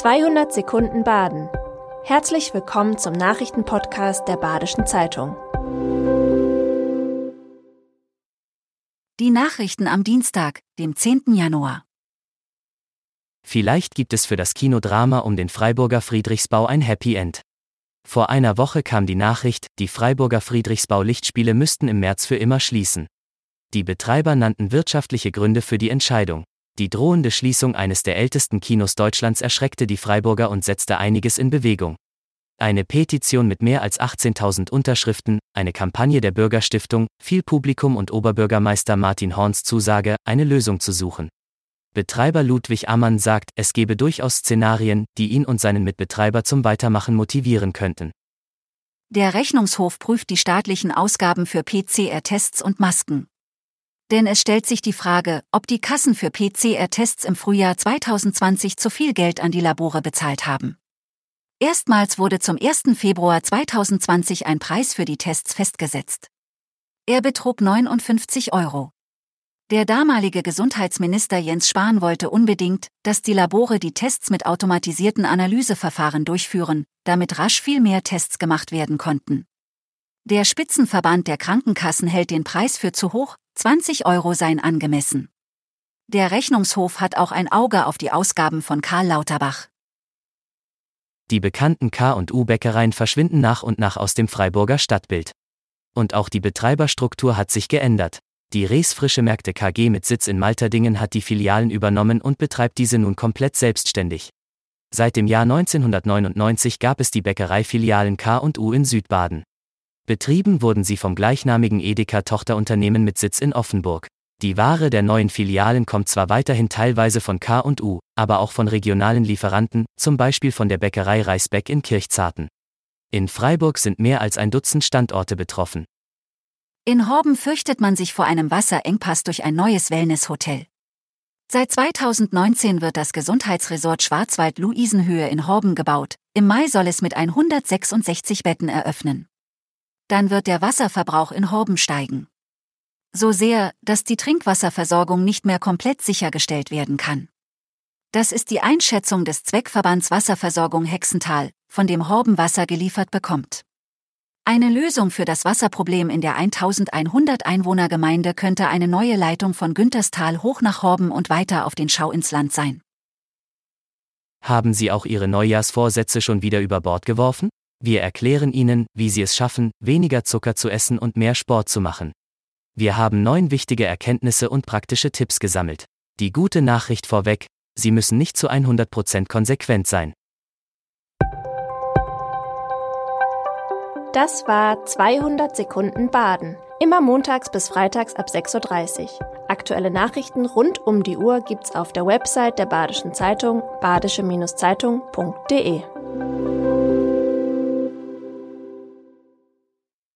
200 Sekunden Baden. Herzlich willkommen zum Nachrichtenpodcast der Badischen Zeitung. Die Nachrichten am Dienstag, dem 10. Januar. Vielleicht gibt es für das Kinodrama um den Freiburger Friedrichsbau ein Happy End. Vor einer Woche kam die Nachricht, die Freiburger Friedrichsbau Lichtspiele müssten im März für immer schließen. Die Betreiber nannten wirtschaftliche Gründe für die Entscheidung. Die drohende Schließung eines der ältesten Kinos Deutschlands erschreckte die Freiburger und setzte einiges in Bewegung. Eine Petition mit mehr als 18.000 Unterschriften, eine Kampagne der Bürgerstiftung, viel Publikum und Oberbürgermeister Martin Horns Zusage, eine Lösung zu suchen. Betreiber Ludwig Ammann sagt, es gebe durchaus Szenarien, die ihn und seinen Mitbetreiber zum Weitermachen motivieren könnten. Der Rechnungshof prüft die staatlichen Ausgaben für PCR-Tests und Masken. Denn es stellt sich die Frage, ob die Kassen für PCR-Tests im Frühjahr 2020 zu viel Geld an die Labore bezahlt haben. Erstmals wurde zum 1. Februar 2020 ein Preis für die Tests festgesetzt. Er betrug 59 Euro. Der damalige Gesundheitsminister Jens Spahn wollte unbedingt, dass die Labore die Tests mit automatisierten Analyseverfahren durchführen, damit rasch viel mehr Tests gemacht werden konnten. Der Spitzenverband der Krankenkassen hält den Preis für zu hoch, 20 Euro seien angemessen. Der Rechnungshof hat auch ein Auge auf die Ausgaben von Karl Lauterbach. Die bekannten K- und U-Bäckereien verschwinden nach und nach aus dem Freiburger Stadtbild. Und auch die Betreiberstruktur hat sich geändert. Die Rees Frische Märkte KG mit Sitz in Malterdingen hat die Filialen übernommen und betreibt diese nun komplett selbstständig. Seit dem Jahr 1999 gab es die Bäckereifilialen K und U in Südbaden. Betrieben wurden sie vom gleichnamigen Edeka-Tochterunternehmen mit Sitz in Offenburg. Die Ware der neuen Filialen kommt zwar weiterhin teilweise von K und U, aber auch von regionalen Lieferanten, zum Beispiel von der Bäckerei Reisbeck in Kirchzarten. In Freiburg sind mehr als ein Dutzend Standorte betroffen. In Horben fürchtet man sich vor einem Wasserengpass durch ein neues Wellnesshotel. Seit 2019 wird das Gesundheitsresort Schwarzwald-Luisenhöhe in Horben gebaut. Im Mai soll es mit 166 Betten eröffnen dann wird der Wasserverbrauch in Horben steigen. So sehr, dass die Trinkwasserversorgung nicht mehr komplett sichergestellt werden kann. Das ist die Einschätzung des Zweckverbands Wasserversorgung Hexental, von dem Horben Wasser geliefert bekommt. Eine Lösung für das Wasserproblem in der 1100 Einwohnergemeinde könnte eine neue Leitung von Günterstal hoch nach Horben und weiter auf den Schau ins Land sein. Haben Sie auch Ihre Neujahrsvorsätze schon wieder über Bord geworfen? Wir erklären Ihnen, wie Sie es schaffen, weniger Zucker zu essen und mehr Sport zu machen. Wir haben neun wichtige Erkenntnisse und praktische Tipps gesammelt. Die gute Nachricht vorweg, Sie müssen nicht zu 100% konsequent sein. Das war 200 Sekunden Baden. Immer montags bis freitags ab 6.30 Uhr. Aktuelle Nachrichten rund um die Uhr gibt's auf der Website der Badischen Zeitung badische-zeitung.de.